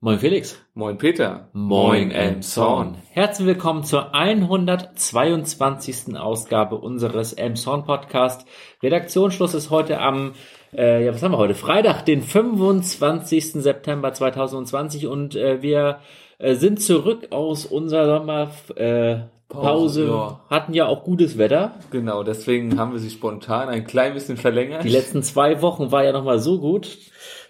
Moin Felix. Moin Peter. Moin Elmshorn. Herzlich willkommen zur 122. Ausgabe unseres Elmshorn Podcast. Redaktionsschluss ist heute am, äh, ja was haben wir heute? Freitag, den 25. September 2020 und äh, wir äh, sind zurück aus unserer Sommerpause. Äh, Pause, ja. hatten ja auch gutes Wetter. Genau, deswegen haben wir sie spontan ein klein bisschen verlängert. Die letzten zwei Wochen war ja nochmal so gut.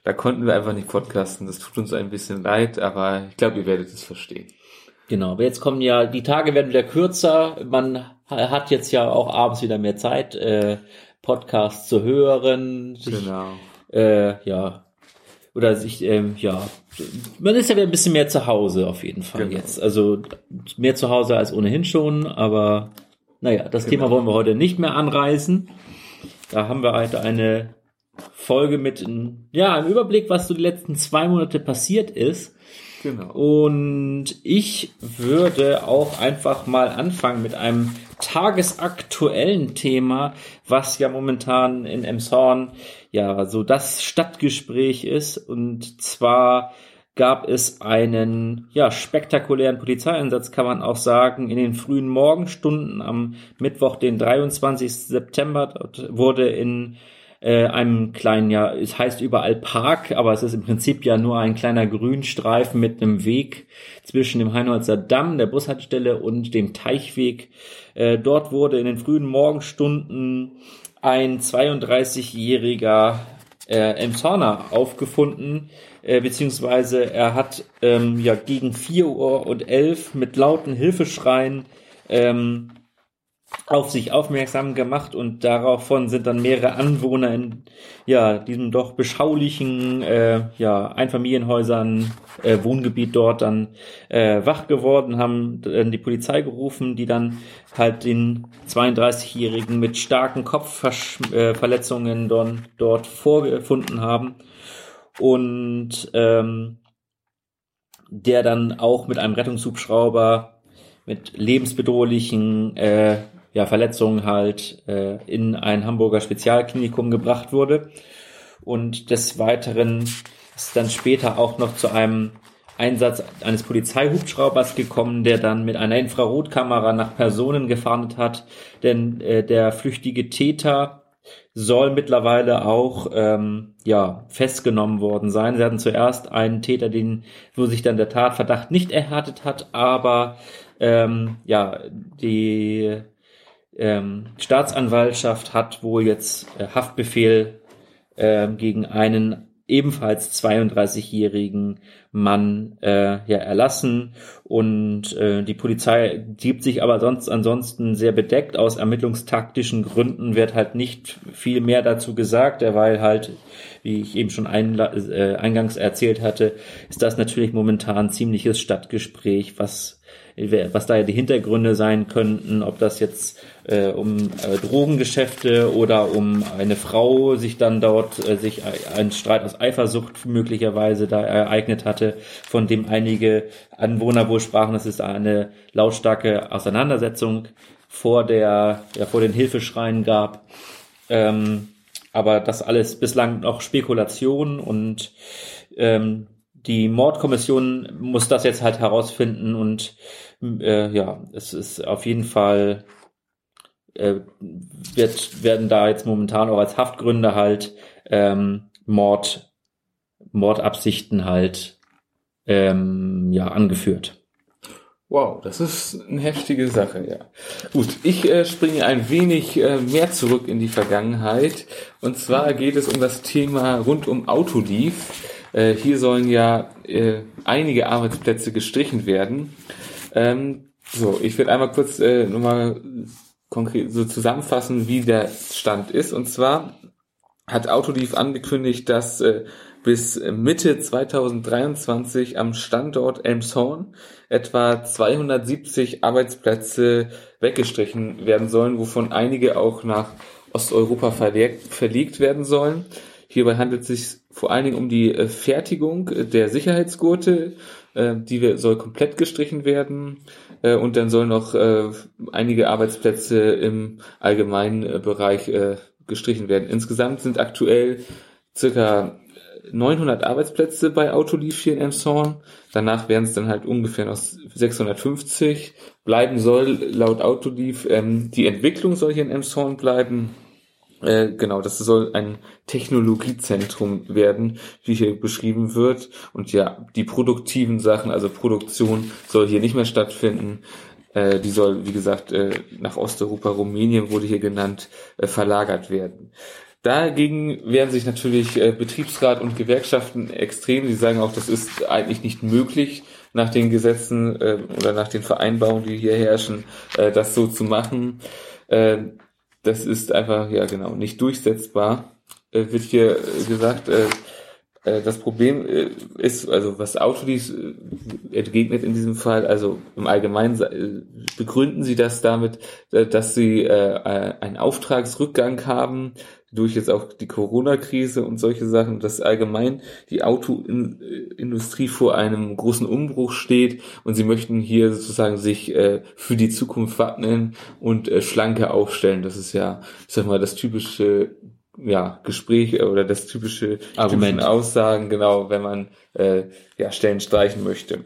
Da konnten wir einfach nicht podcasten. Das tut uns ein bisschen leid, aber ich glaube, ihr werdet es verstehen. Genau, aber jetzt kommen ja, die Tage werden wieder kürzer. Man hat jetzt ja auch abends wieder mehr Zeit, äh, Podcasts zu hören. Sich, genau. Äh, ja. Oder sich, ähm, ja, man ist ja wieder ein bisschen mehr zu Hause auf jeden Fall genau. jetzt. Also mehr zu Hause als ohnehin schon, aber naja, das genau. Thema wollen wir heute nicht mehr anreißen. Da haben wir heute eine Folge mit ja, einem Überblick, was so die letzten zwei Monate passiert ist. Genau. Und ich würde auch einfach mal anfangen mit einem tagesaktuellen Thema, was ja momentan in Emshorn ja so das Stadtgespräch ist. Und zwar gab es einen ja spektakulären Polizeieinsatz, kann man auch sagen, in den frühen Morgenstunden am Mittwoch, den 23. September. Dort wurde in äh, einem kleinen, ja, es heißt überall Park, aber es ist im Prinzip ja nur ein kleiner Grünstreifen mit einem Weg zwischen dem Heinholzer Damm, der Bushaltestelle und dem Teichweg. Äh, dort wurde in den frühen Morgenstunden ein 32-jähriger äh, Emshorner aufgefunden, äh, beziehungsweise er hat ähm, ja gegen 4 Uhr und 11 mit lauten Hilfeschreien ähm, auf sich aufmerksam gemacht und daraufhin sind dann mehrere Anwohner in ja diesem doch beschaulichen äh, ja Einfamilienhäusern äh, Wohngebiet dort dann äh, wach geworden haben dann die Polizei gerufen die dann halt den 32-jährigen mit starken Kopfverletzungen dort, dort vorgefunden haben. Und ähm, der dann auch mit einem Rettungshubschrauber mit lebensbedrohlichen äh, ja, Verletzungen halt äh, in ein Hamburger Spezialklinikum gebracht wurde. Und des Weiteren ist dann später auch noch zu einem Einsatz eines Polizeihubschraubers gekommen, der dann mit einer Infrarotkamera nach Personen gefahndet hat. Denn äh, der flüchtige Täter soll mittlerweile auch ähm, ja festgenommen worden sein. Sie hatten zuerst einen Täter, den wo sich dann der Tatverdacht nicht erhärtet hat, aber ähm, ja die ähm, Staatsanwaltschaft hat wohl jetzt äh, Haftbefehl äh, gegen einen ebenfalls 32-jährigen Mann äh, ja erlassen. Und äh, die Polizei gibt sich aber sonst ansonsten sehr bedeckt aus. Ermittlungstaktischen Gründen wird halt nicht viel mehr dazu gesagt, weil halt wie ich eben schon ein, äh, eingangs erzählt hatte, ist das natürlich momentan ziemliches Stadtgespräch, was was da ja die Hintergründe sein könnten, ob das jetzt äh, um äh, Drogengeschäfte oder um eine Frau sich dann dort äh, sich ein Streit aus Eifersucht möglicherweise da ereignet hatte, von dem einige Anwohner wohl sprachen, es ist eine lautstarke Auseinandersetzung vor der ja, vor den Hilfeschreien gab. Ähm, aber das alles bislang noch Spekulation und ähm, die Mordkommission muss das jetzt halt herausfinden und äh, ja, es ist auf jeden Fall äh, wird, werden da jetzt momentan auch als Haftgründe halt ähm, Mord, Mordabsichten halt ähm, ja angeführt. Wow, das ist eine heftige Sache, ja. Gut, ich äh, springe ein wenig äh, mehr zurück in die Vergangenheit. Und zwar geht es um das Thema rund um Autodief. Äh, hier sollen ja äh, einige Arbeitsplätze gestrichen werden. Ähm, so, ich werde einmal kurz äh, nochmal konkret so zusammenfassen, wie der Stand ist. Und zwar hat Autoliv angekündigt, dass äh, bis Mitte 2023 am Standort Elmshorn etwa 270 Arbeitsplätze weggestrichen werden sollen, wovon einige auch nach Osteuropa verlegt werden sollen. Hierbei handelt es sich vor allen Dingen um die äh, Fertigung der Sicherheitsgurte, die soll komplett gestrichen werden äh, und dann sollen noch einige Arbeitsplätze im allgemeinen Bereich gestrichen werden. Insgesamt sind aktuell circa 900 Arbeitsplätze bei Autoliv hier in Emshorn. Danach werden es dann halt ungefähr noch 650. Bleiben soll laut Autoliv, ähm, die Entwicklung soll hier in Emshorn bleiben. Äh, genau, das soll ein Technologiezentrum werden, wie hier beschrieben wird. Und ja, die produktiven Sachen, also Produktion, soll hier nicht mehr stattfinden. Äh, die soll, wie gesagt, äh, nach Osteuropa, Rumänien wurde hier genannt, äh, verlagert werden. Dagegen wehren sich natürlich äh, Betriebsrat und Gewerkschaften extrem. Sie sagen auch, das ist eigentlich nicht möglich, nach den Gesetzen oder nach den Vereinbarungen, die hier herrschen, das so zu machen. Äh, das ist einfach, ja genau, nicht durchsetzbar. Äh, wird hier gesagt, äh, äh, das Problem äh, ist, also was Autodies äh, entgegnet in diesem Fall, also im Allgemeinen begründen sie das damit, dass sie einen Auftragsrückgang haben durch jetzt auch die Corona-Krise und solche Sachen, dass allgemein die Autoindustrie vor einem großen Umbruch steht und sie möchten hier sozusagen sich für die Zukunft wappnen und schlanker aufstellen. Das ist ja, ich sag mal, das typische ja, Gespräch oder das typische Argument Aussagen, genau, wenn man äh, ja, Stellen streichen möchte.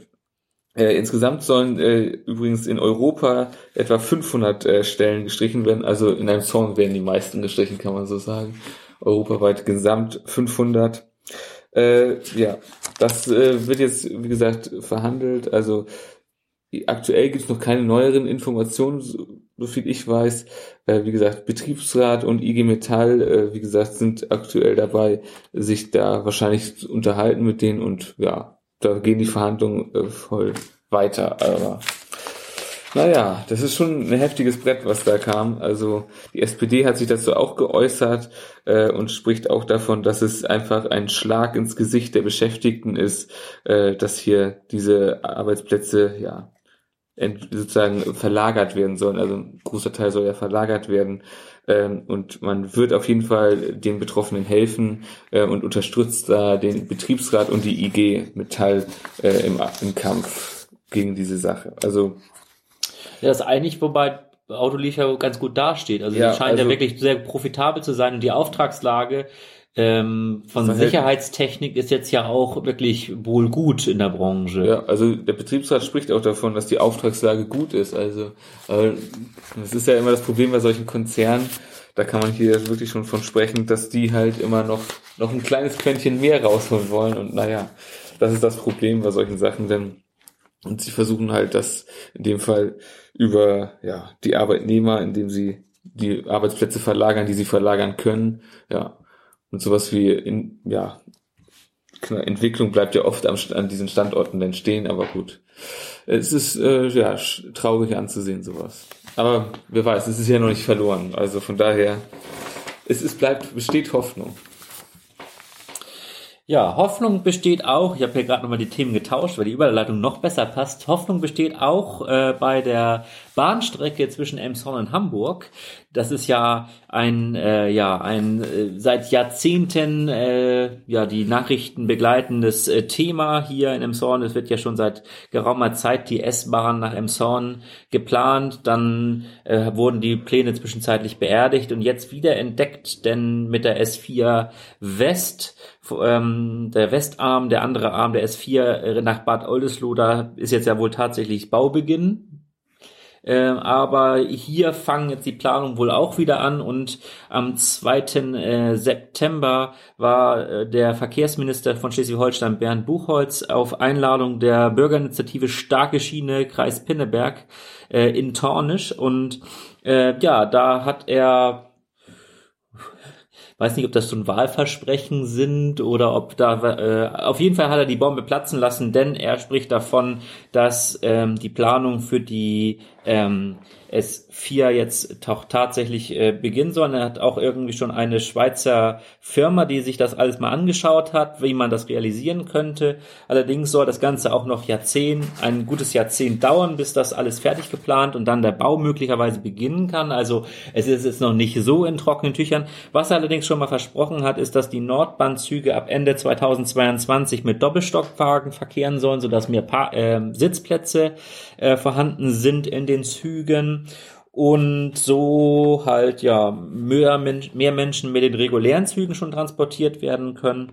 Äh, insgesamt sollen äh, übrigens in Europa etwa 500 äh, Stellen gestrichen werden, also in einem Song werden die meisten gestrichen, kann man so sagen. Europaweit gesamt 500. Äh, ja, das äh, wird jetzt, wie gesagt, verhandelt. Also aktuell gibt es noch keine neueren Informationen, so viel ich weiß. Äh, wie gesagt, Betriebsrat und IG Metall, äh, wie gesagt, sind aktuell dabei, sich da wahrscheinlich zu unterhalten mit denen und ja, da gehen die Verhandlungen äh, voll weiter. Aber naja, das ist schon ein heftiges Brett, was da kam. Also die SPD hat sich dazu auch geäußert äh, und spricht auch davon, dass es einfach ein Schlag ins Gesicht der Beschäftigten ist, äh, dass hier diese Arbeitsplätze ja sozusagen verlagert werden sollen. Also ein großer Teil soll ja verlagert werden. Ähm, und man wird auf jeden Fall den Betroffenen helfen äh, und unterstützt da den Betriebsrat und die IG Metall äh, im, im Kampf gegen diese Sache. Also ja, das ist eigentlich, wobei Autoliefer ganz gut dasteht. Also ja, die scheint also, ja wirklich sehr profitabel zu sein und die Auftragslage ähm, von Sicherheitstechnik ist jetzt ja auch wirklich wohl gut in der Branche. Ja, also der Betriebsrat spricht auch davon, dass die Auftragslage gut ist. Also äh, das ist ja immer das Problem bei solchen Konzernen. Da kann man hier wirklich schon von sprechen, dass die halt immer noch noch ein kleines Quäntchen mehr rausholen wollen. Und naja, das ist das Problem bei solchen Sachen, denn und sie versuchen halt das in dem Fall über ja die Arbeitnehmer, indem sie die Arbeitsplätze verlagern, die sie verlagern können, ja, und sowas wie in, ja, Entwicklung bleibt ja oft am, an diesen Standorten dann stehen, aber gut. Es ist äh, ja traurig anzusehen, sowas. Aber wer weiß, es ist ja noch nicht verloren. Also von daher, es ist, bleibt, besteht Hoffnung. Ja, Hoffnung besteht auch, ich habe hier gerade nochmal die Themen getauscht, weil die Überleitung noch besser passt. Hoffnung besteht auch äh, bei der Bahnstrecke zwischen Emshorn und Hamburg. Das ist ja ein, äh, ja, ein äh, seit Jahrzehnten äh, ja die Nachrichten begleitendes äh, Thema hier in Emshorn. Es wird ja schon seit geraumer Zeit die S-Bahn nach Emshorn geplant. Dann äh, wurden die Pläne zwischenzeitlich beerdigt und jetzt wieder entdeckt, denn mit der S4 West ähm, der Westarm, der andere Arm der S4 äh, nach Bad Oldesloe, da ist jetzt ja wohl tatsächlich Baubeginn. Ähm, aber hier fangen jetzt die Planungen wohl auch wieder an und am 2. Äh, September war äh, der Verkehrsminister von Schleswig-Holstein Bernd Buchholz auf Einladung der Bürgerinitiative Starke Schiene Kreis Pinneberg äh, in Tornisch und äh, ja, da hat er weiß nicht, ob das so ein Wahlversprechen sind oder ob da äh, auf jeden Fall hat er die Bombe platzen lassen, denn er spricht davon, dass ähm, die Planung für die ähm, S4 jetzt auch tatsächlich äh, beginnen soll. Er hat auch irgendwie schon eine Schweizer Firma, die sich das alles mal angeschaut hat, wie man das realisieren könnte. Allerdings soll das Ganze auch noch Jahrzehnt, ein gutes Jahrzehnt dauern, bis das alles fertig geplant und dann der Bau möglicherweise beginnen kann. Also es ist jetzt noch nicht so in trockenen Tüchern. Was er allerdings schon mal versprochen hat, ist, dass die Nordbahnzüge ab Ende 2022 mit Doppelstockwagen verkehren sollen, sodass mehr pa äh, Sitzplätze äh, vorhanden sind in den Zügen und so halt ja mehr, mehr Menschen mit den regulären Zügen schon transportiert werden können.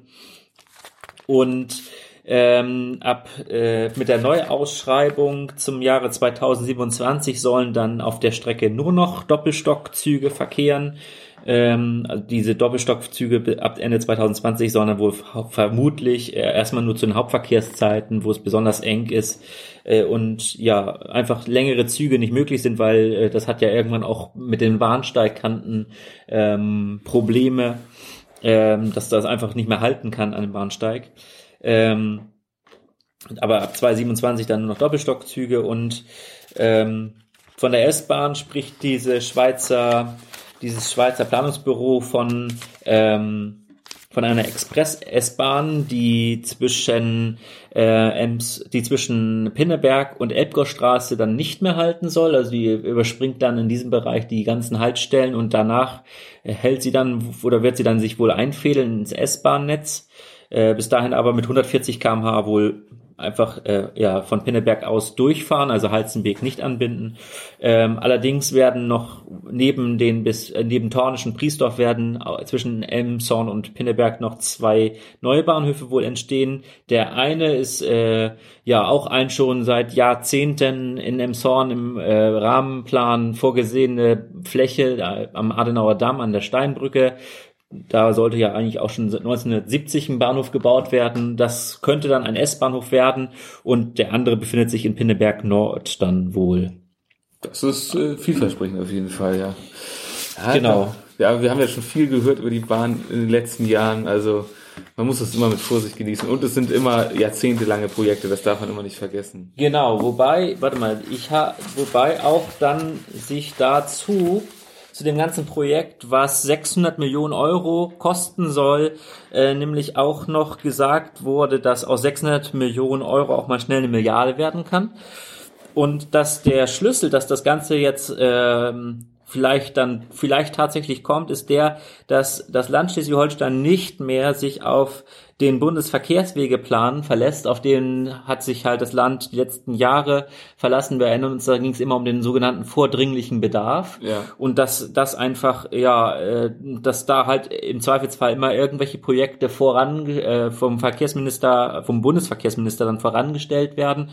Und ähm, ab äh, mit der Neuausschreibung zum Jahre 2027 sollen dann auf der Strecke nur noch Doppelstockzüge verkehren. Ähm, diese Doppelstockzüge ab Ende 2020 sollen dann wohl vermutlich äh, erstmal nur zu den Hauptverkehrszeiten, wo es besonders eng ist äh, und ja einfach längere Züge nicht möglich sind, weil äh, das hat ja irgendwann auch mit den Bahnsteigkanten ähm, Probleme, ähm, dass das einfach nicht mehr halten kann an dem Bahnsteig. Ähm, aber ab 2027 dann nur noch Doppelstockzüge und ähm, von der S-Bahn spricht diese Schweizer, dieses Schweizer Planungsbüro von ähm, von einer Express-S-Bahn, die zwischen äh, Ems, die zwischen Pinneberg und Elbgorstraße dann nicht mehr halten soll. Also die überspringt dann in diesem Bereich die ganzen Haltestellen und danach hält sie dann oder wird sie dann sich wohl einfädeln ins S-Bahn-Netz. Äh, bis dahin aber mit 140 km/h wohl einfach äh, ja von Pinneberg aus durchfahren, also Halzenbeek nicht anbinden. Ähm, allerdings werden noch neben den bis äh, neben Tornischen Priesdorf werden zwischen Elmshorn und Pinneberg noch zwei neue Bahnhöfe wohl entstehen. Der eine ist äh, ja auch ein schon seit Jahrzehnten in Elmshorn im äh, Rahmenplan vorgesehene Fläche äh, am Adenauer Damm an der Steinbrücke da sollte ja eigentlich auch schon 1970 ein Bahnhof gebaut werden. Das könnte dann ein S-Bahnhof werden und der andere befindet sich in Pinneberg Nord dann wohl. Das ist äh, vielversprechend auf jeden Fall, ja. ja genau. Ja, wir haben ja schon viel gehört über die Bahn in den letzten Jahren. Also man muss das immer mit Vorsicht genießen. Und es sind immer jahrzehntelange Projekte, das darf man immer nicht vergessen. Genau, wobei, warte mal, ich ha, wobei auch dann sich dazu zu dem ganzen Projekt, was 600 Millionen Euro kosten soll, äh, nämlich auch noch gesagt wurde, dass aus 600 Millionen Euro auch mal schnell eine Milliarde werden kann. Und dass der Schlüssel, dass das Ganze jetzt ähm, vielleicht dann vielleicht tatsächlich kommt, ist der, dass das Land Schleswig-Holstein nicht mehr sich auf den Bundesverkehrswegeplan verlässt, auf den hat sich halt das Land die letzten Jahre verlassen. Wir erinnern uns, da ging es immer um den sogenannten vordringlichen Bedarf. Ja. Und dass das einfach, ja, äh, dass da halt im Zweifelsfall immer irgendwelche Projekte voran äh, vom Verkehrsminister, vom Bundesverkehrsminister dann vorangestellt werden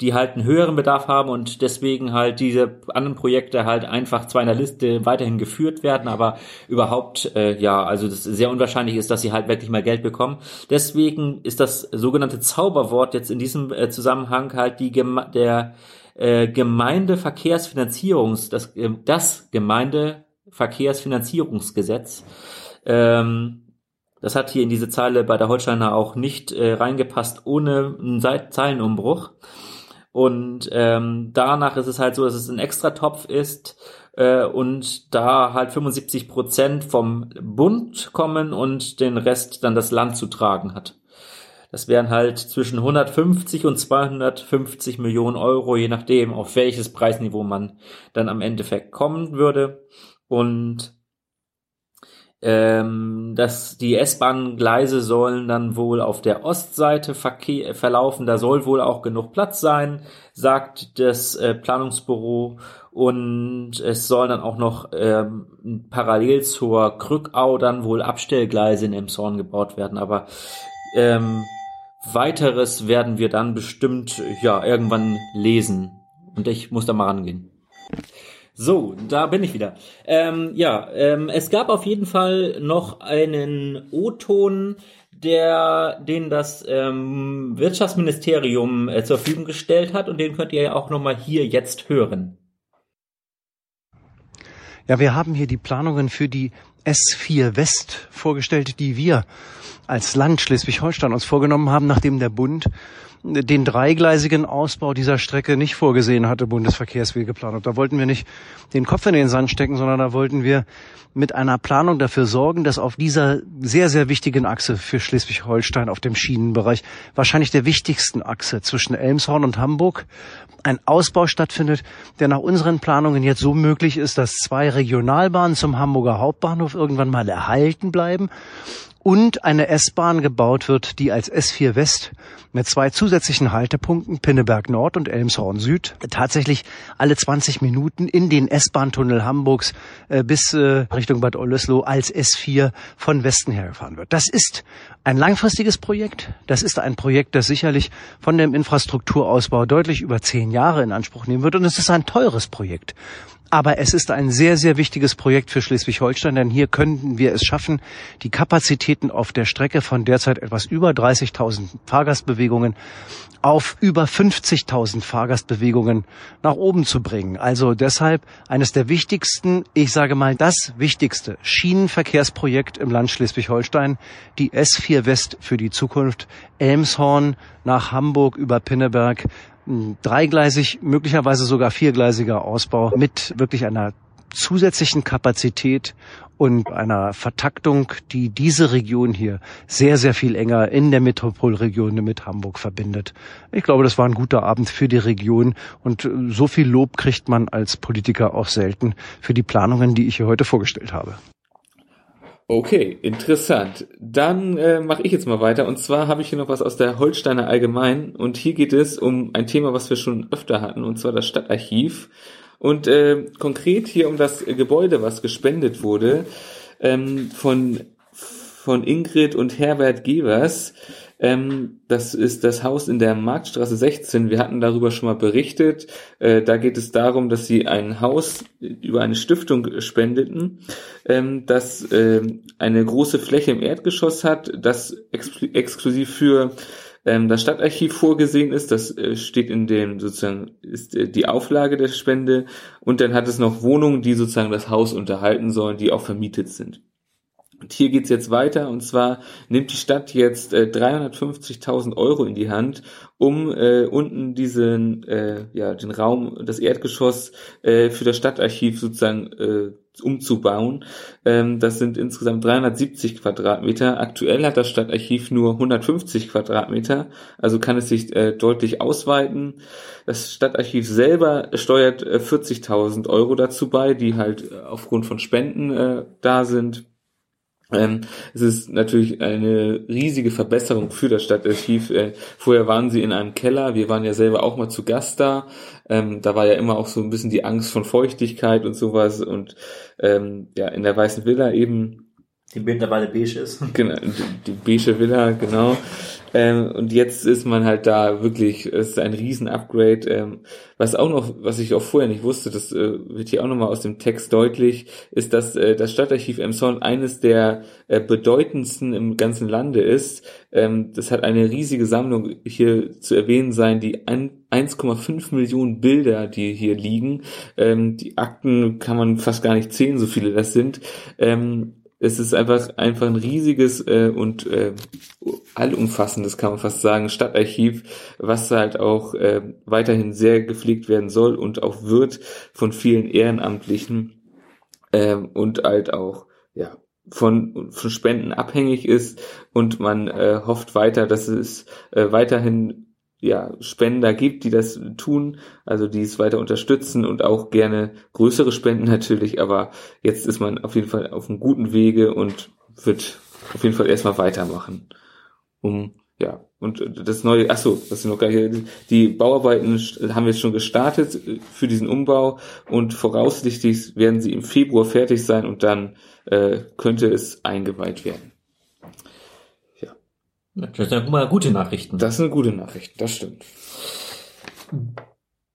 die halt einen höheren Bedarf haben und deswegen halt diese anderen Projekte halt einfach zwar in der Liste weiterhin geführt werden, aber überhaupt, äh, ja, also das sehr unwahrscheinlich ist, dass sie halt wirklich mal Geld bekommen. Deswegen ist das sogenannte Zauberwort jetzt in diesem äh, Zusammenhang halt die Geme der äh, Gemeindeverkehrsfinanzierungs, das, äh, das Gemeindeverkehrsfinanzierungsgesetz. Ähm, das hat hier in diese Zeile bei der Holsteiner auch nicht äh, reingepasst ohne einen Zeilenumbruch. Und ähm, danach ist es halt so, dass es ein Extratopf ist äh, und da halt 75 Prozent vom Bund kommen und den Rest dann das Land zu tragen hat. Das wären halt zwischen 150 und 250 Millionen Euro, je nachdem, auf welches Preisniveau man dann am Endeffekt kommen würde. Und ähm, dass die S-Bahn-Gleise sollen dann wohl auf der Ostseite verkehr, verlaufen. Da soll wohl auch genug Platz sein, sagt das äh, Planungsbüro. Und es sollen dann auch noch ähm, parallel zur Krückau dann wohl Abstellgleise in Emshorn gebaut werden. Aber ähm, weiteres werden wir dann bestimmt ja irgendwann lesen. Und ich muss da mal rangehen. So, da bin ich wieder. Ähm, ja, ähm, es gab auf jeden Fall noch einen O-Ton, der, den das ähm, Wirtschaftsministerium äh, zur Verfügung gestellt hat und den könnt ihr ja auch nochmal hier jetzt hören. Ja, wir haben hier die Planungen für die S4 West vorgestellt, die wir als Land Schleswig-Holstein uns vorgenommen haben, nachdem der Bund den dreigleisigen Ausbau dieser Strecke nicht vorgesehen hatte, Bundesverkehrswegeplan. Und da wollten wir nicht den Kopf in den Sand stecken, sondern da wollten wir mit einer Planung dafür sorgen, dass auf dieser sehr, sehr wichtigen Achse für Schleswig-Holstein auf dem Schienenbereich, wahrscheinlich der wichtigsten Achse zwischen Elmshorn und Hamburg, ein Ausbau stattfindet, der nach unseren Planungen jetzt so möglich ist, dass zwei Regionalbahnen zum Hamburger Hauptbahnhof irgendwann mal erhalten bleiben und eine S-Bahn gebaut wird, die als S4 West mit zwei zusätzlichen Haltepunkten Pinneberg Nord und Elmshorn Süd tatsächlich alle 20 Minuten in den S-Bahn-Tunnel Hamburgs äh, bis äh, Richtung Bad Oldesloe als S4 von Westen her wird. Das ist ein langfristiges Projekt. Das ist ein Projekt, das sicherlich von dem Infrastrukturausbau deutlich über zehn Jahre in Anspruch nehmen wird. Und es ist ein teures Projekt. Aber es ist ein sehr, sehr wichtiges Projekt für Schleswig-Holstein, denn hier könnten wir es schaffen, die Kapazitäten auf der Strecke von derzeit etwas über 30.000 Fahrgastbewegungen auf über 50.000 Fahrgastbewegungen nach oben zu bringen. Also deshalb eines der wichtigsten, ich sage mal das wichtigste Schienenverkehrsprojekt im Land Schleswig-Holstein, die S4 West für die Zukunft, Elmshorn nach Hamburg über Pinneberg dreigleisig, möglicherweise sogar viergleisiger Ausbau mit wirklich einer zusätzlichen Kapazität und einer Vertaktung, die diese Region hier sehr, sehr viel enger in der Metropolregion mit Hamburg verbindet. Ich glaube, das war ein guter Abend für die Region und so viel Lob kriegt man als Politiker auch selten für die Planungen, die ich hier heute vorgestellt habe. Okay, interessant. Dann äh, mache ich jetzt mal weiter. Und zwar habe ich hier noch was aus der Holsteiner Allgemein. Und hier geht es um ein Thema, was wir schon öfter hatten, und zwar das Stadtarchiv. Und äh, konkret hier um das Gebäude, was gespendet wurde ähm, von, von Ingrid und Herbert Gevers. Ähm, das ist das Haus in der Marktstraße 16. Wir hatten darüber schon mal berichtet. Äh, da geht es darum, dass sie ein Haus über eine Stiftung spendeten, ähm, das äh, eine große Fläche im Erdgeschoss hat, das ex exklusiv für ähm, das Stadtarchiv vorgesehen ist. Das äh, steht in dem sozusagen ist äh, die Auflage der Spende und dann hat es noch Wohnungen, die sozusagen das Haus unterhalten sollen, die auch vermietet sind. Und hier geht's jetzt weiter und zwar nimmt die Stadt jetzt äh, 350.000 Euro in die Hand, um äh, unten diesen äh, ja den Raum, das Erdgeschoss äh, für das Stadtarchiv sozusagen äh, umzubauen. Ähm, das sind insgesamt 370 Quadratmeter. Aktuell hat das Stadtarchiv nur 150 Quadratmeter, also kann es sich äh, deutlich ausweiten. Das Stadtarchiv selber steuert äh, 40.000 Euro dazu bei, die halt äh, aufgrund von Spenden äh, da sind. Ähm, es ist natürlich eine riesige Verbesserung für das Stadtarchiv. Äh, vorher waren sie in einem Keller. Wir waren ja selber auch mal zu Gast da. Ähm, da war ja immer auch so ein bisschen die Angst von Feuchtigkeit und sowas. Und ähm, ja, in der Weißen Villa eben. Die mittlerweile beige ist. Genau, die, die beige Villa, genau. Ähm, und jetzt ist man halt da wirklich, es ist ein Riesen-Upgrade. Ähm, was auch noch, was ich auch vorher nicht wusste, das äh, wird hier auch nochmal aus dem Text deutlich, ist, dass äh, das Stadtarchiv Emshorn eines der äh, bedeutendsten im ganzen Lande ist. Ähm, das hat eine riesige Sammlung hier zu erwähnen sein, die 1,5 Millionen Bilder, die hier liegen. Ähm, die Akten kann man fast gar nicht zählen, so viele das sind. Es ist einfach einfach ein riesiges äh, und äh, allumfassendes, kann man fast sagen, Stadtarchiv, was halt auch äh, weiterhin sehr gepflegt werden soll und auch wird von vielen Ehrenamtlichen äh, und halt auch ja von, von Spenden abhängig ist. Und man äh, hofft weiter, dass es äh, weiterhin ja, Spender gibt, die das tun, also die es weiter unterstützen und auch gerne größere Spenden natürlich, aber jetzt ist man auf jeden Fall auf einem guten Wege und wird auf jeden Fall erstmal weitermachen. Um, ja, und das neue, ach so, das sind noch gar nicht, die Bauarbeiten haben wir jetzt schon gestartet für diesen Umbau und voraussichtlich werden sie im Februar fertig sein und dann äh, könnte es eingeweiht werden. Das sind mal gute Nachrichten. Das sind gute Nachrichten, das stimmt.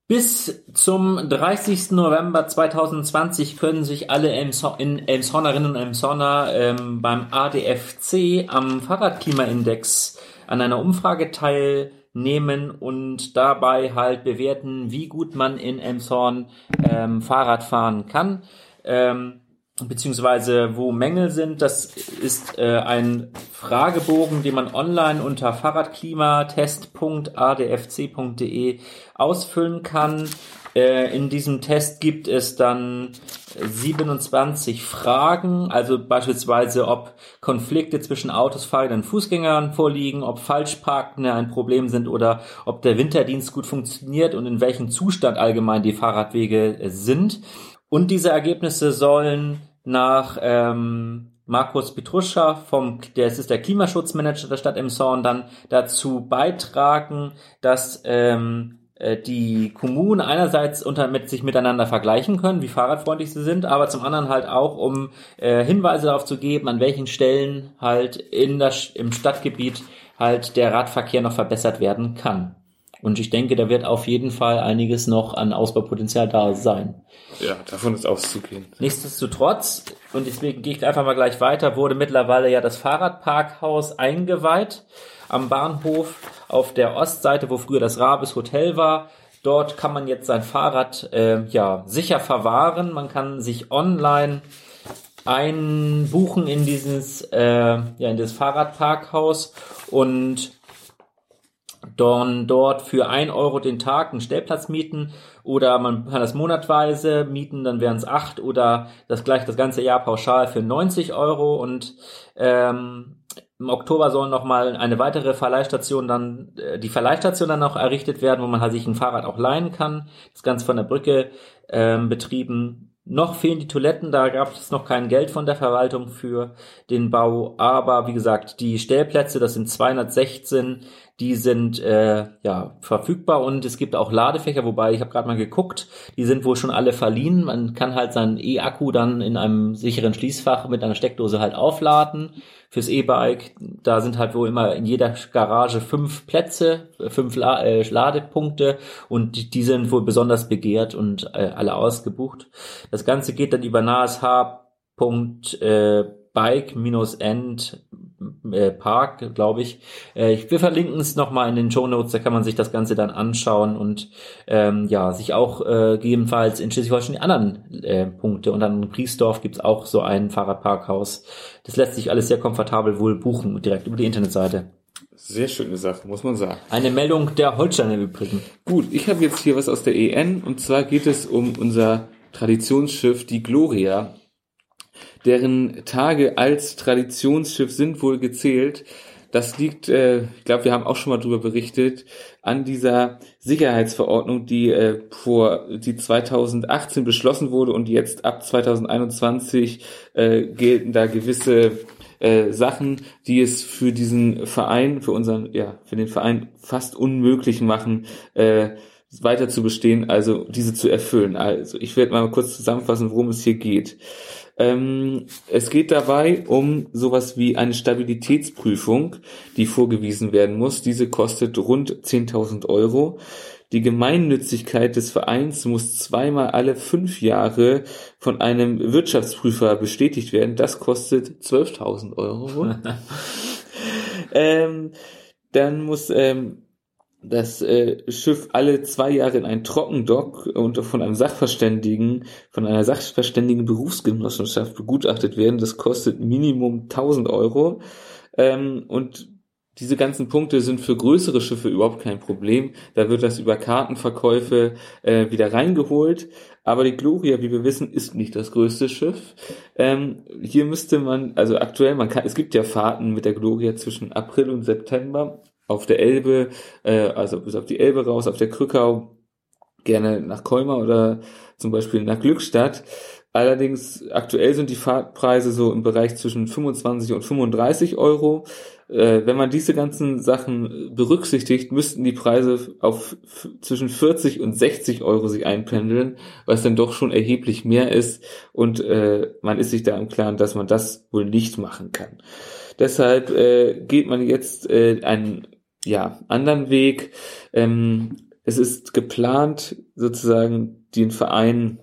Bis zum 30. November 2020 können sich alle Elmshornerinnen und Elmshorner ähm, beim ADFC am Fahrradklimaindex an einer Umfrage teilnehmen und dabei halt bewerten, wie gut man in Elmshorn ähm, Fahrrad fahren kann. Ähm, beziehungsweise wo Mängel sind. Das ist äh, ein Fragebogen, den man online unter fahrradklimatest.adfc.de ausfüllen kann. Äh, in diesem Test gibt es dann 27 Fragen, also beispielsweise, ob Konflikte zwischen Autos, Fahrrädern und Fußgängern vorliegen, ob Falschparkende ein Problem sind oder ob der Winterdienst gut funktioniert und in welchem Zustand allgemein die Fahrradwege sind. Und diese Ergebnisse sollen nach ähm, Markus Petruscha vom, der ist der Klimaschutzmanager der Stadt Emshorn, dann dazu beitragen, dass ähm, äh, die Kommunen einerseits unter, mit sich miteinander vergleichen können, wie fahrradfreundlich sie sind, aber zum anderen halt auch, um äh, Hinweise darauf zu geben, an welchen Stellen halt in das, im Stadtgebiet halt der Radverkehr noch verbessert werden kann. Und ich denke, da wird auf jeden Fall einiges noch an Ausbaupotenzial da sein. Ja, davon ist auszugehen. Nichtsdestotrotz, und deswegen gehe ich einfach mal gleich weiter, wurde mittlerweile ja das Fahrradparkhaus eingeweiht am Bahnhof auf der Ostseite, wo früher das Rabes Hotel war. Dort kann man jetzt sein Fahrrad äh, ja sicher verwahren. Man kann sich online einbuchen in dieses äh, ja in das Fahrradparkhaus und dann dort für ein Euro den Tag einen Stellplatz mieten oder man kann das monatweise mieten, dann wären es acht oder das gleich das ganze Jahr pauschal für 90 Euro und ähm, im Oktober soll noch mal eine weitere Verleihstation dann, äh, die Verleihstation dann noch errichtet werden, wo man halt sich ein Fahrrad auch leihen kann. Das Ganze von der Brücke ähm, betrieben. Noch fehlen die Toiletten, da gab es noch kein Geld von der Verwaltung für den Bau. Aber wie gesagt, die Stellplätze, das sind 216, die sind äh, ja verfügbar und es gibt auch Ladefächer, wobei ich habe gerade mal geguckt, die sind wohl schon alle verliehen. Man kann halt seinen E-Akku dann in einem sicheren Schließfach mit einer Steckdose halt aufladen fürs E-Bike. Da sind halt wohl immer in jeder Garage fünf Plätze, fünf La äh, Ladepunkte und die, die, sind wohl besonders begehrt und äh, alle ausgebucht. Das Ganze geht dann über NASH. Äh, Park, glaube ich. Äh, ich wir verlinken es nochmal in den Show Notes, da kann man sich das Ganze dann anschauen und ähm, ja, sich auch äh, gegebenenfalls in Schleswig-Holstein die anderen äh, Punkte und dann in Priesdorf gibt's auch so ein Fahrradparkhaus. Das lässt sich alles sehr komfortabel wohl buchen, direkt über die Internetseite. Sehr schöne Sache, muss man sagen. Eine Meldung der Holsteiner im Übrigen. Gut, ich habe jetzt hier was aus der EN und zwar geht es um unser Traditionsschiff, die Gloria deren Tage als Traditionsschiff sind wohl gezählt. Das liegt, äh, ich glaube, wir haben auch schon mal drüber berichtet, an dieser Sicherheitsverordnung, die äh, vor die 2018 beschlossen wurde und jetzt ab 2021 äh, gelten da gewisse äh, Sachen, die es für diesen Verein, für unseren, ja, für den Verein fast unmöglich machen, äh, weiter zu bestehen, also diese zu erfüllen. Also ich werde mal kurz zusammenfassen, worum es hier geht. Ähm, es geht dabei um sowas wie eine Stabilitätsprüfung, die vorgewiesen werden muss. Diese kostet rund 10.000 Euro. Die Gemeinnützigkeit des Vereins muss zweimal alle fünf Jahre von einem Wirtschaftsprüfer bestätigt werden. Das kostet 12.000 Euro. ähm, dann muss ähm, das äh, Schiff alle zwei Jahre in ein Trockendock und von einem Sachverständigen, von einer Sachverständigen Berufsgenossenschaft begutachtet werden. Das kostet Minimum 1000 Euro. Ähm, und diese ganzen Punkte sind für größere Schiffe überhaupt kein Problem. Da wird das über Kartenverkäufe äh, wieder reingeholt. Aber die Gloria, wie wir wissen, ist nicht das größte Schiff. Ähm, hier müsste man, also aktuell, man kann, es gibt ja Fahrten mit der Gloria zwischen April und September auf der Elbe, äh, also bis auf die Elbe raus, auf der Krückau, gerne nach Colmar oder zum Beispiel nach Glückstadt. Allerdings aktuell sind die Fahrtpreise so im Bereich zwischen 25 und 35 Euro. Äh, wenn man diese ganzen Sachen berücksichtigt, müssten die Preise auf zwischen 40 und 60 Euro sich einpendeln, was dann doch schon erheblich mehr ist. Und äh, man ist sich da im Klaren, dass man das wohl nicht machen kann. Deshalb äh, geht man jetzt äh, einen ja, anderen Weg. Ähm, es ist geplant, sozusagen den Verein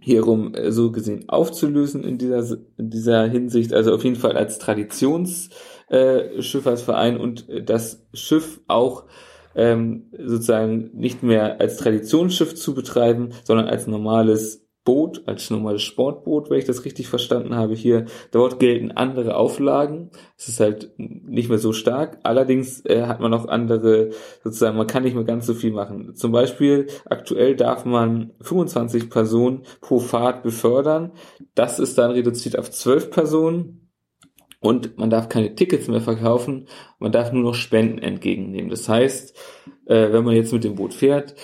hierum äh, so gesehen aufzulösen in dieser, in dieser Hinsicht. Also auf jeden Fall als Traditionsschifffahrtsverein äh, und äh, das Schiff auch ähm, sozusagen nicht mehr als Traditionsschiff zu betreiben, sondern als normales Boot, als normales Sportboot, wenn ich das richtig verstanden habe hier. Dort gelten andere Auflagen. Es ist halt nicht mehr so stark. Allerdings äh, hat man auch andere, sozusagen, man kann nicht mehr ganz so viel machen. Zum Beispiel, aktuell darf man 25 Personen pro Fahrt befördern. Das ist dann reduziert auf 12 Personen. Und man darf keine Tickets mehr verkaufen, man darf nur noch Spenden entgegennehmen. Das heißt, äh, wenn man jetzt mit dem Boot fährt,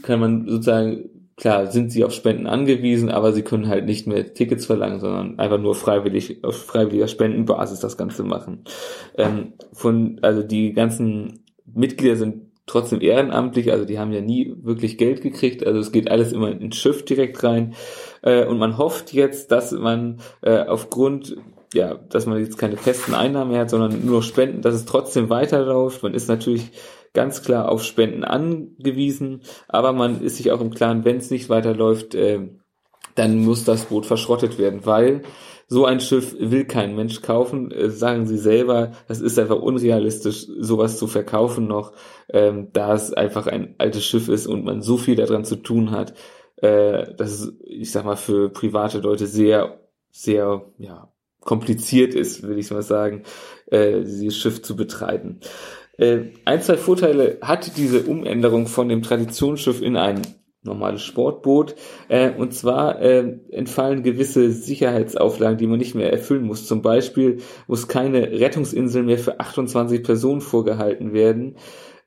kann man sozusagen klar sind sie auf Spenden angewiesen, aber sie können halt nicht mehr Tickets verlangen, sondern einfach nur freiwillig auf freiwilliger Spendenbasis das Ganze machen. Ähm, von also die ganzen Mitglieder sind trotzdem ehrenamtlich, also die haben ja nie wirklich Geld gekriegt, also es geht alles immer ins Schiff direkt rein äh, und man hofft jetzt, dass man äh, aufgrund ja, dass man jetzt keine festen Einnahmen mehr hat, sondern nur Spenden, dass es trotzdem weiterläuft. Man ist natürlich ganz klar auf Spenden angewiesen, aber man ist sich auch im Klaren, wenn es nicht weiterläuft, äh, dann muss das Boot verschrottet werden, weil so ein Schiff will kein Mensch kaufen, äh, sagen sie selber, das ist einfach unrealistisch, sowas zu verkaufen noch, ähm, da es einfach ein altes Schiff ist und man so viel daran zu tun hat, äh, dass es, ich sag mal, für private Leute sehr, sehr, ja, kompliziert ist, will ich mal sagen, äh, dieses Schiff zu betreiben. Äh, ein, zwei Vorteile hat diese Umänderung von dem Traditionsschiff in ein normales Sportboot. Äh, und zwar äh, entfallen gewisse Sicherheitsauflagen, die man nicht mehr erfüllen muss. Zum Beispiel muss keine Rettungsinsel mehr für 28 Personen vorgehalten werden,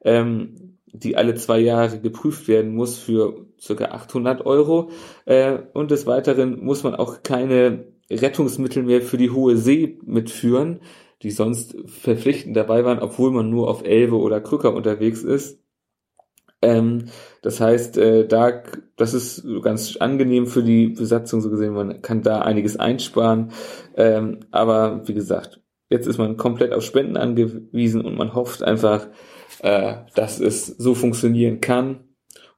ähm, die alle zwei Jahre geprüft werden muss für circa 800 Euro. Äh, und des Weiteren muss man auch keine Rettungsmittel mehr für die hohe See mitführen die sonst verpflichtend dabei waren, obwohl man nur auf Elbe oder Krücker unterwegs ist. Ähm, das heißt, äh, da, das ist ganz angenehm für die Besatzung so gesehen, man kann da einiges einsparen. Ähm, aber wie gesagt, jetzt ist man komplett auf Spenden angewiesen und man hofft einfach, äh, dass es so funktionieren kann.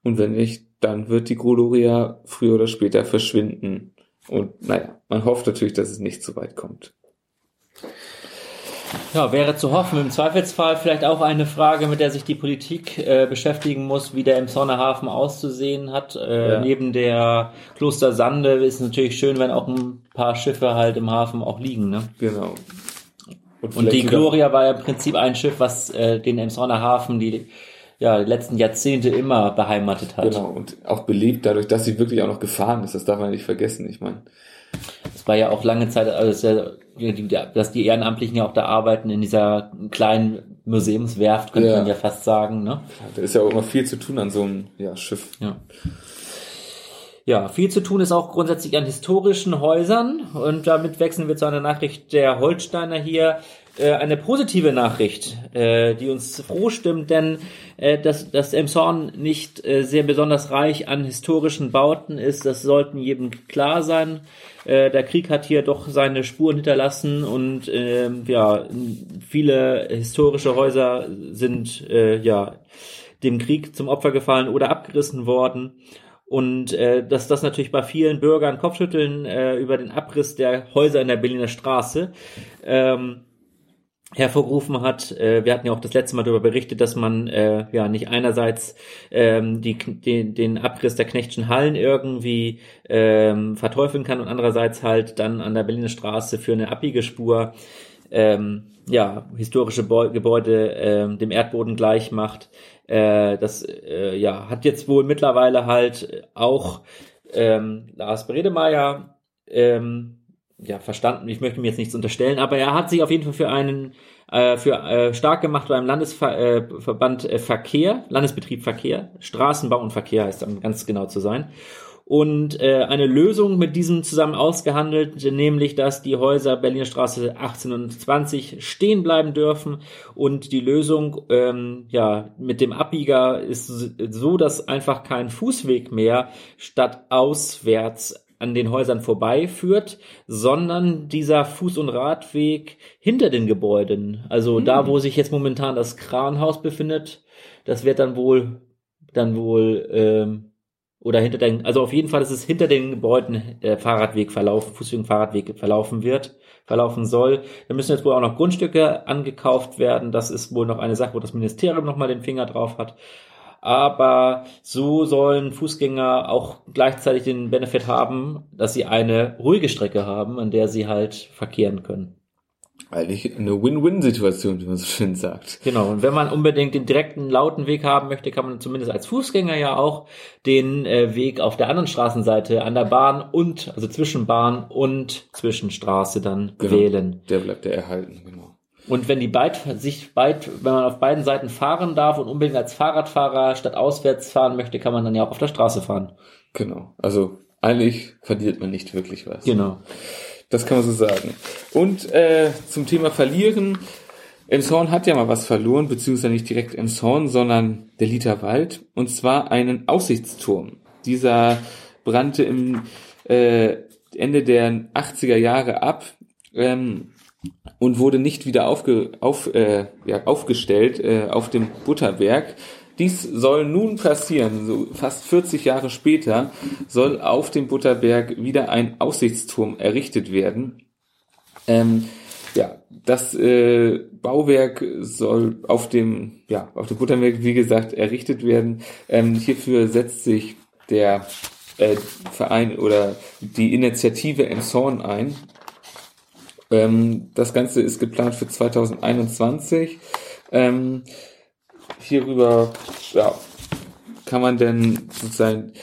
Und wenn nicht, dann wird die Gloria früher oder später verschwinden. Und naja, man hofft natürlich, dass es nicht so weit kommt. Ja, wäre zu hoffen. Im Zweifelsfall vielleicht auch eine Frage, mit der sich die Politik äh, beschäftigen muss, wie der im Sonnehafen auszusehen hat. Äh, ja. Neben der Kloster Sande ist es natürlich schön, wenn auch ein paar Schiffe halt im Hafen auch liegen. Ne? Genau. Und, Und die Gloria war ja im Prinzip ein Schiff, was äh, den Emsonner Hafen die ja, die letzten Jahrzehnte immer beheimatet hat. Genau, und auch belebt dadurch, dass sie wirklich auch noch gefahren ist. Das darf man nicht vergessen. Ich meine, war ja auch lange Zeit, also dass die Ehrenamtlichen ja auch da arbeiten in dieser kleinen Museumswerft, könnte ja. man ja fast sagen. Ne? Da ist ja auch immer viel zu tun an so einem ja, Schiff. Ja. Ja, viel zu tun ist auch grundsätzlich an historischen Häusern und damit wechseln wir zu einer Nachricht der Holsteiner hier. Äh, eine positive Nachricht, äh, die uns froh stimmt, denn äh, dass, dass Emshorn nicht äh, sehr besonders reich an historischen Bauten ist, das sollten jedem klar sein. Äh, der Krieg hat hier doch seine Spuren hinterlassen und äh, ja, viele historische Häuser sind äh, ja dem Krieg zum Opfer gefallen oder abgerissen worden. Und äh, dass das natürlich bei vielen Bürgern Kopfschütteln äh, über den Abriss der Häuser in der Berliner Straße ähm, hervorgerufen hat. Äh, wir hatten ja auch das letzte Mal darüber berichtet, dass man äh, ja nicht einerseits ähm, die, den, den Abriss der Knechtschen Hallen irgendwie ähm, verteufeln kann und andererseits halt dann an der Berliner Straße für eine abbiege Spur ähm, ja historische Gebäude ähm, dem Erdboden gleich macht. Äh, das äh, ja hat jetzt wohl mittlerweile halt auch ähm, Lars Bredemeier ähm, ja, verstanden, ich möchte mir jetzt nichts unterstellen, aber er hat sich auf jeden Fall für einen äh, für äh, stark gemacht beim Landesverband äh, Verkehr, Landesbetrieb Verkehr, Straßenbau und Verkehr heißt dann ganz genau zu sein. Und äh, eine Lösung mit diesem zusammen ausgehandelt, nämlich dass die Häuser Berliner Straße 18 und 20 stehen bleiben dürfen. Und die Lösung ähm, ja mit dem Abbieger ist so, dass einfach kein Fußweg mehr statt auswärts an den Häusern vorbeiführt, sondern dieser Fuß- und Radweg hinter den Gebäuden. Also mhm. da, wo sich jetzt momentan das Kranhaus befindet, das wird dann wohl, dann wohl, ähm, oder hinter den, also auf jeden Fall, dass es hinter den Gebäuden der Fahrradweg verlaufen, Fußweg und Fahrradweg verlaufen wird, verlaufen soll. Da müssen jetzt wohl auch noch Grundstücke angekauft werden. Das ist wohl noch eine Sache, wo das Ministerium nochmal den Finger drauf hat aber so sollen Fußgänger auch gleichzeitig den Benefit haben, dass sie eine ruhige Strecke haben, an der sie halt verkehren können. Eigentlich eine Win-Win-Situation, wie man so schön sagt. Genau, und wenn man unbedingt den direkten lauten Weg haben möchte, kann man zumindest als Fußgänger ja auch den äh, Weg auf der anderen Straßenseite an der Bahn und, also zwischen Bahn und zwischen Straße dann genau, wählen. Der bleibt ja erhalten, genau. Und wenn die beid, sich beid, wenn man auf beiden Seiten fahren darf und unbedingt als Fahrradfahrer statt auswärts fahren möchte, kann man dann ja auch auf der Straße fahren. Genau. Also eigentlich verliert man nicht wirklich was. Genau. Das kann man so sagen. Und äh, zum Thema Verlieren. Emshorn hat ja mal was verloren, beziehungsweise nicht direkt Emshorn, sondern der Literwald. Und zwar einen Aussichtsturm. Dieser brannte im äh, Ende der 80er Jahre ab. Ähm, und wurde nicht wieder aufge, auf, äh, ja, aufgestellt äh, auf dem Butterberg. Dies soll nun passieren, so fast 40 Jahre später soll auf dem Butterberg wieder ein Aussichtsturm errichtet werden. Ähm, ja, das äh, Bauwerk soll auf dem, ja, auf dem Butterberg, wie gesagt, errichtet werden. Ähm, hierfür setzt sich der äh, Verein oder die Initiative Emshorn ein. Ähm, das Ganze ist geplant für 2021. Ähm, hierüber ja, kann man denn sozusagen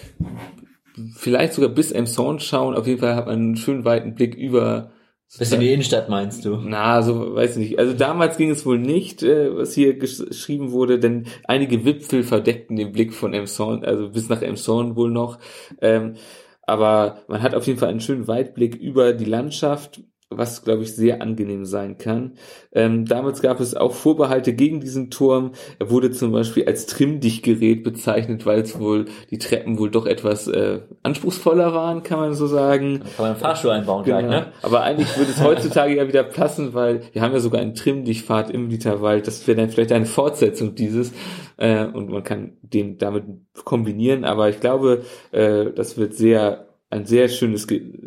vielleicht sogar bis Emshorn schauen. Auf jeden Fall hat man einen schönen weiten Blick über bis in die Innenstadt meinst du? Na, so weiß ich nicht. Also damals ging es wohl nicht, äh, was hier geschrieben wurde, denn einige Wipfel verdeckten den Blick von Emshorn, also bis nach Emshorn wohl noch. Ähm, aber man hat auf jeden Fall einen schönen Weitblick über die Landschaft was, glaube ich, sehr angenehm sein kann. Ähm, damals gab es auch Vorbehalte gegen diesen Turm. Er wurde zum Beispiel als Trimmdichtgerät bezeichnet, weil es wohl die Treppen wohl doch etwas äh, anspruchsvoller waren, kann man so sagen. Kann man einen Fahrstuhl einbauen genau. gleich, ne? Aber eigentlich würde es heutzutage ja wieder passen, weil wir haben ja sogar einen Trimmdichtpfad im Literwald. Das wäre dann vielleicht eine Fortsetzung dieses äh, und man kann den damit kombinieren. Aber ich glaube, äh, das wird sehr ein sehr schönes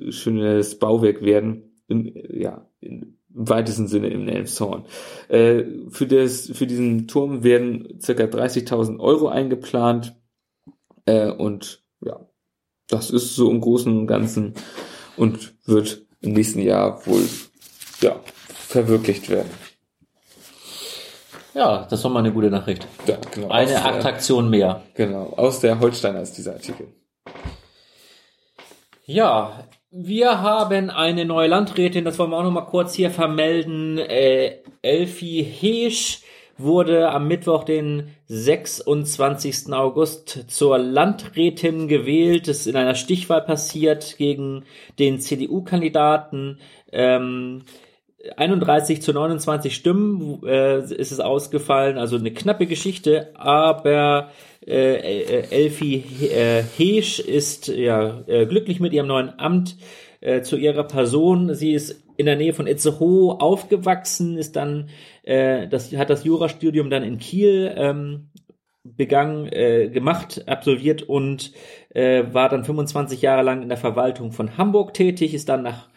schönes Bauwerk werden im, ja, im weitesten Sinne im Elmshorn. Äh, für, das, für diesen Turm werden circa 30.000 Euro eingeplant äh, und ja, das ist so im Großen und Ganzen und wird im nächsten Jahr wohl ja, verwirklicht werden. Ja, das war mal eine gute Nachricht. Ja, genau. Eine Attraktion mehr. Genau, aus der Holsteiner ist dieser Artikel. Ja, wir haben eine neue Landrätin, das wollen wir auch noch mal kurz hier vermelden. Äh, Elfie Heesch wurde am Mittwoch, den 26. August, zur Landrätin gewählt. Das ist in einer Stichwahl passiert gegen den CDU-Kandidaten. Ähm, 31 zu 29 Stimmen äh, ist es ausgefallen, also eine knappe Geschichte, aber äh, Elfie äh, Heesch ist ja äh, glücklich mit ihrem neuen Amt. Äh, zu ihrer Person. Sie ist in der Nähe von Itzehoe aufgewachsen, ist dann, äh, das hat das Jurastudium dann in Kiel ähm, begangen, äh, gemacht, absolviert und äh, war dann 25 Jahre lang in der Verwaltung von Hamburg tätig, ist dann nach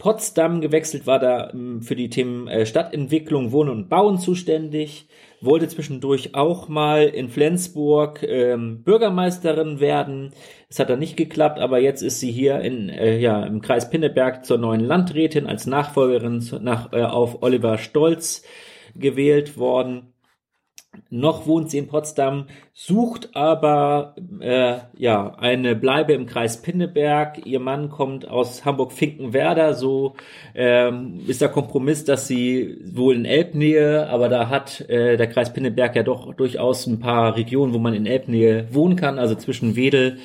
Potsdam gewechselt, war da ähm, für die Themen äh, Stadtentwicklung, Wohnen und Bauen zuständig, wollte zwischendurch auch mal in Flensburg ähm, Bürgermeisterin werden. Es hat dann nicht geklappt, aber jetzt ist sie hier in, äh, ja, im Kreis Pinneberg zur neuen Landrätin als Nachfolgerin nach, äh, auf Oliver Stolz gewählt worden. Noch wohnt sie in Potsdam, sucht aber äh, ja eine Bleibe im Kreis Pinneberg. Ihr Mann kommt aus Hamburg-Finkenwerder, so ähm, ist der Kompromiss, dass sie wohl in Elbnähe, aber da hat äh, der Kreis Pinneberg ja doch durchaus ein paar Regionen, wo man in Elbnähe wohnen kann, also zwischen Wedel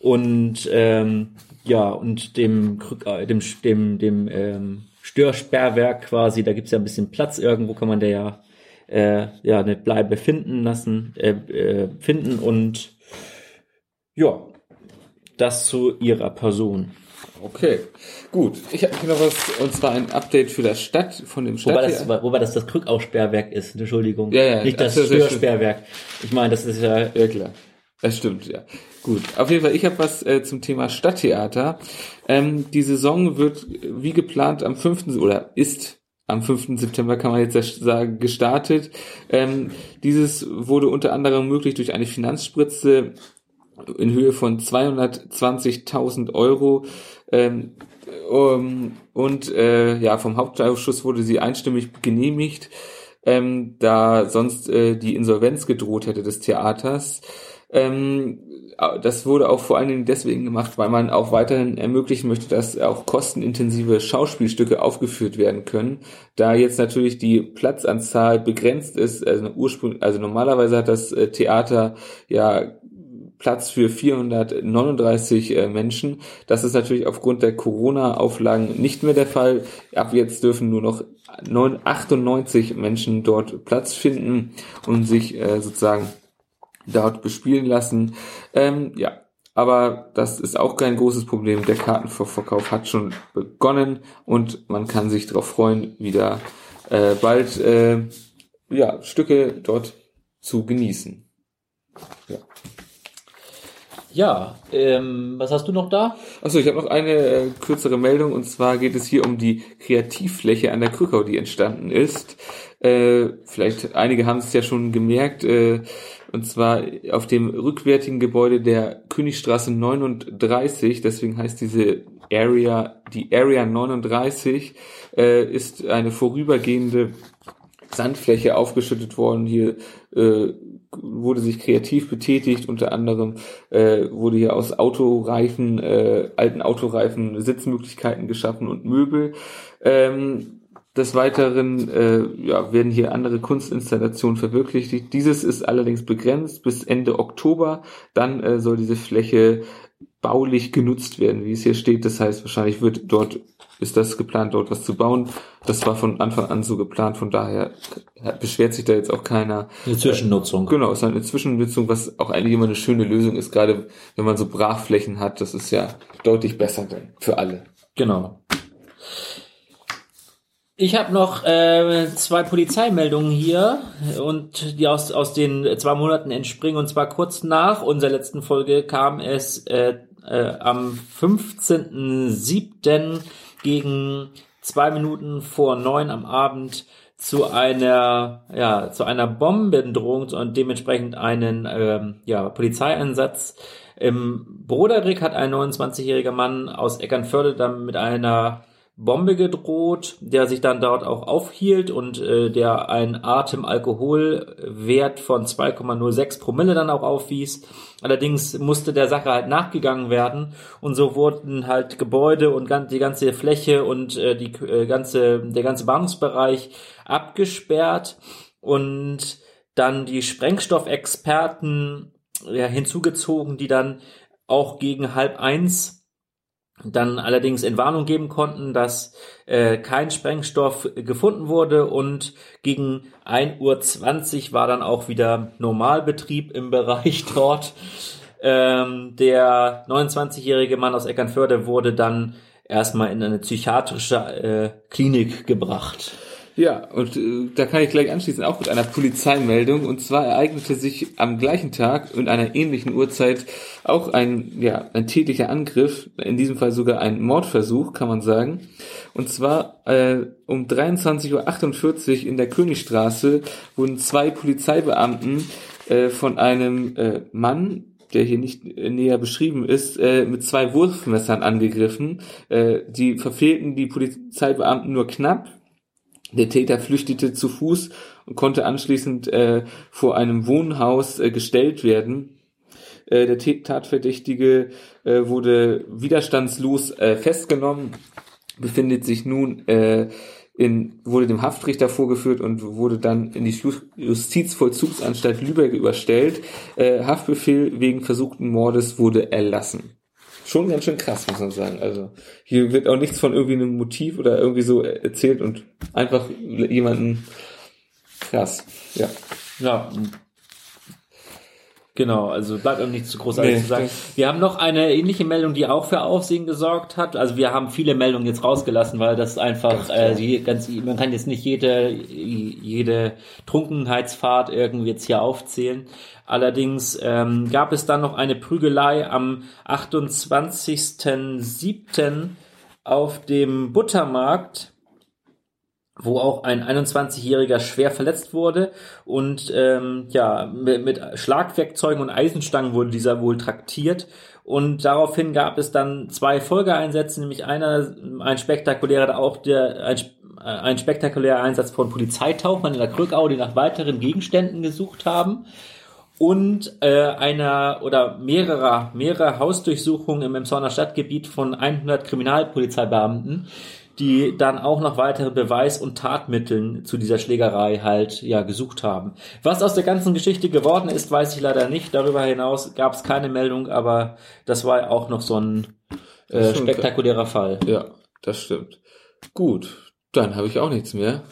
und ähm, ja und dem äh, dem dem dem ähm, Störsperrwerk quasi. Da gibt's ja ein bisschen Platz irgendwo, kann man da ja äh, ja eine Bleibe finden lassen, äh, äh, finden und ja, das zu ihrer Person. Okay, gut. Ich habe hier noch was, und zwar ein Update für das Stadt, von dem Stadt. Wobei das, wobei das das Krückausperrwerk ist, Entschuldigung. Ja, ja. Nicht das, das Störsperrwerk. Ich meine, das ist ja... Ja, klar. Das stimmt, ja. Gut. Auf jeden Fall, ich habe was äh, zum Thema Stadttheater. Ähm, die Saison wird wie geplant am 5. oder ist am 5. September kann man jetzt sagen, gestartet. Ähm, dieses wurde unter anderem möglich durch eine Finanzspritze in Höhe von 220.000 Euro. Ähm, um, und äh, ja, vom Hauptausschuss wurde sie einstimmig genehmigt, ähm, da sonst äh, die Insolvenz gedroht hätte des Theaters. Ähm, das wurde auch vor allen Dingen deswegen gemacht, weil man auch weiterhin ermöglichen möchte, dass auch kostenintensive Schauspielstücke aufgeführt werden können. Da jetzt natürlich die Platzanzahl begrenzt ist, also ursprünglich, also normalerweise hat das äh, Theater ja Platz für 439 äh, Menschen. Das ist natürlich aufgrund der Corona-Auflagen nicht mehr der Fall. Ab jetzt dürfen nur noch 98 Menschen dort Platz finden und sich äh, sozusagen dort bespielen lassen. Ähm, ja, aber das ist auch kein großes Problem. Der Kartenverkauf hat schon begonnen und man kann sich darauf freuen, wieder äh, bald äh, ja, Stücke dort zu genießen. Ja. Ja, ähm, was hast du noch da? Achso, ich habe noch eine äh, kürzere Meldung und zwar geht es hier um die Kreativfläche an der Krückau, die entstanden ist. Äh, vielleicht einige haben es ja schon gemerkt, äh, und zwar auf dem rückwärtigen Gebäude der Königstraße 39, deswegen heißt diese Area, die Area 39, äh, ist eine vorübergehende Sandfläche aufgeschüttet worden. Hier äh, wurde sich kreativ betätigt, unter anderem äh, wurde hier aus Autoreifen, äh, alten Autoreifen Sitzmöglichkeiten geschaffen und Möbel. Ähm, des Weiteren äh, ja, werden hier andere Kunstinstallationen verwirklicht. Dieses ist allerdings begrenzt bis Ende Oktober. Dann äh, soll diese Fläche baulich genutzt werden, wie es hier steht. Das heißt, wahrscheinlich wird dort, ist das geplant, dort was zu bauen. Das war von Anfang an so geplant, von daher beschwert sich da jetzt auch keiner. Eine Zwischennutzung. Genau, es ist eine Zwischennutzung, was auch eigentlich immer eine schöne Lösung ist, gerade wenn man so Brachflächen hat. Das ist ja deutlich besser dann für alle. Genau. Ich habe noch äh, zwei Polizeimeldungen hier und die aus, aus den zwei Monaten entspringen. Und zwar kurz nach unserer letzten Folge kam es äh, äh, am 15.07. gegen zwei Minuten vor neun am Abend zu einer ja zu einer Bombendrohung und dementsprechend einen ähm, ja Polizeieinsatz im Broderick hat ein 29-jähriger Mann aus Eckernförde dann mit einer Bombe gedroht, der sich dann dort auch aufhielt und äh, der einen Atemalkoholwert von 2,06 Promille dann auch aufwies. Allerdings musste der Sache halt nachgegangen werden und so wurden halt Gebäude und die ganze Fläche und äh, die äh, ganze der ganze Bahnhofsbereich abgesperrt und dann die Sprengstoffexperten ja, hinzugezogen, die dann auch gegen halb eins dann allerdings in Warnung geben konnten, dass äh, kein Sprengstoff gefunden wurde und gegen 1.20 Uhr war dann auch wieder Normalbetrieb im Bereich dort. Ähm, der 29-jährige Mann aus Eckernförde wurde dann erstmal in eine psychiatrische äh, Klinik gebracht. Ja, und äh, da kann ich gleich anschließen, auch mit einer Polizeimeldung. Und zwar ereignete sich am gleichen Tag und einer ähnlichen Uhrzeit auch ein, ja, ein tätlicher Angriff, in diesem Fall sogar ein Mordversuch, kann man sagen. Und zwar äh, um 23.48 Uhr in der Königstraße wurden zwei Polizeibeamten äh, von einem äh, Mann, der hier nicht äh, näher beschrieben ist, äh, mit zwei Wurfmessern angegriffen. Äh, die verfehlten die Polizeibeamten nur knapp der Täter flüchtete zu Fuß und konnte anschließend äh, vor einem Wohnhaus äh, gestellt werden. Äh, der Tatverdächtige äh, wurde widerstandslos äh, festgenommen, befindet sich nun äh, in, wurde dem Haftrichter vorgeführt und wurde dann in die Justizvollzugsanstalt Lübeck überstellt. Äh, Haftbefehl wegen versuchten Mordes wurde erlassen schon ganz schön krass, muss man sagen. Also hier wird auch nichts von irgendwie einem Motiv oder irgendwie so erzählt und einfach jemanden krass. Ja. Ja. Genau, also bleibt auch nichts zu großartig nee, zu sagen. Wir haben noch eine ähnliche Meldung, die auch für Aufsehen gesorgt hat. Also wir haben viele Meldungen jetzt rausgelassen, weil das einfach äh, die, ganz, man kann jetzt nicht jede jede Trunkenheitsfahrt irgendwie jetzt hier aufzählen. Allerdings ähm, gab es dann noch eine Prügelei am 28.07. auf dem Buttermarkt, wo auch ein 21-Jähriger schwer verletzt wurde. Und ähm, ja mit, mit Schlagwerkzeugen und Eisenstangen wurde dieser wohl traktiert. Und daraufhin gab es dann zwei Folgeeinsätze, nämlich einer ein spektakulärer auch der ein, ein spektakulärer Einsatz von Polizeitauchern in der Krückau, die nach weiteren Gegenständen gesucht haben. Und äh, einer oder mehrerer mehrere Hausdurchsuchungen im Emsonner Stadtgebiet von 100 Kriminalpolizeibeamten, die dann auch noch weitere Beweis- und Tatmitteln zu dieser Schlägerei halt ja gesucht haben. Was aus der ganzen Geschichte geworden ist, weiß ich leider nicht. Darüber hinaus gab es keine Meldung, aber das war auch noch so ein äh, spektakulärer Fall. Ja, das stimmt. Gut, dann habe ich auch nichts mehr.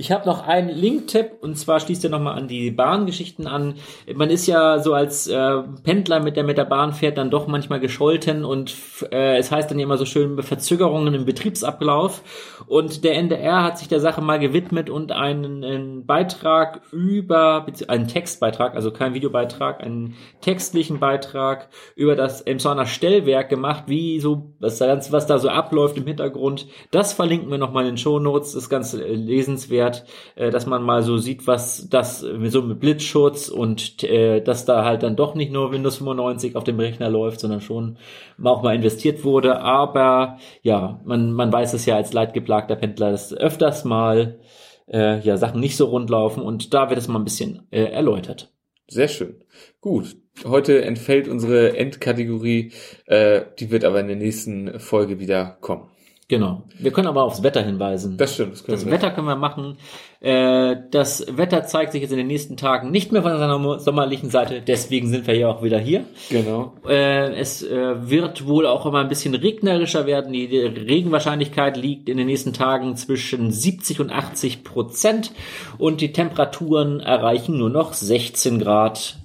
Ich habe noch einen Link-Tipp und zwar schließt er nochmal an die Bahngeschichten an. Man ist ja so als äh, Pendler, mit der mit der Bahn fährt, dann doch manchmal gescholten und äh, es heißt dann immer so schön Verzögerungen im Betriebsablauf. Und der NDR hat sich der Sache mal gewidmet und einen, einen Beitrag über, einen Textbeitrag, also kein Videobeitrag, einen textlichen Beitrag über das Emsonner Stellwerk gemacht, wie so, was da, was da so abläuft im Hintergrund. Das verlinken wir nochmal in den Show Notes, das Ganze lesenswert wert, äh, dass man mal so sieht, was das so mit Blitzschutz und äh, dass da halt dann doch nicht nur Windows 95 auf dem Rechner läuft, sondern schon auch mal investiert wurde. Aber ja, man, man weiß es ja als leidgeplagter Pendler, dass öfters mal äh, ja Sachen nicht so rund laufen und da wird es mal ein bisschen äh, erläutert. Sehr schön. Gut. Heute entfällt unsere Endkategorie, äh, die wird aber in der nächsten Folge wieder kommen. Genau. Wir können aber aufs Wetter hinweisen. Das stimmt. Das, das Wetter können wir machen. Äh, das Wetter zeigt sich jetzt in den nächsten Tagen nicht mehr von seiner sommerlichen Seite. Deswegen sind wir ja auch wieder hier. Genau. Äh, es äh, wird wohl auch immer ein bisschen regnerischer werden. Die Regenwahrscheinlichkeit liegt in den nächsten Tagen zwischen 70 und 80 Prozent. Und die Temperaturen erreichen nur noch 16 Grad.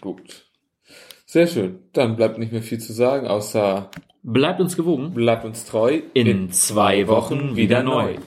Gut. Sehr schön. Dann bleibt nicht mehr viel zu sagen, außer Bleibt uns gewogen. Bleibt uns treu. In, in zwei Wochen wieder neu.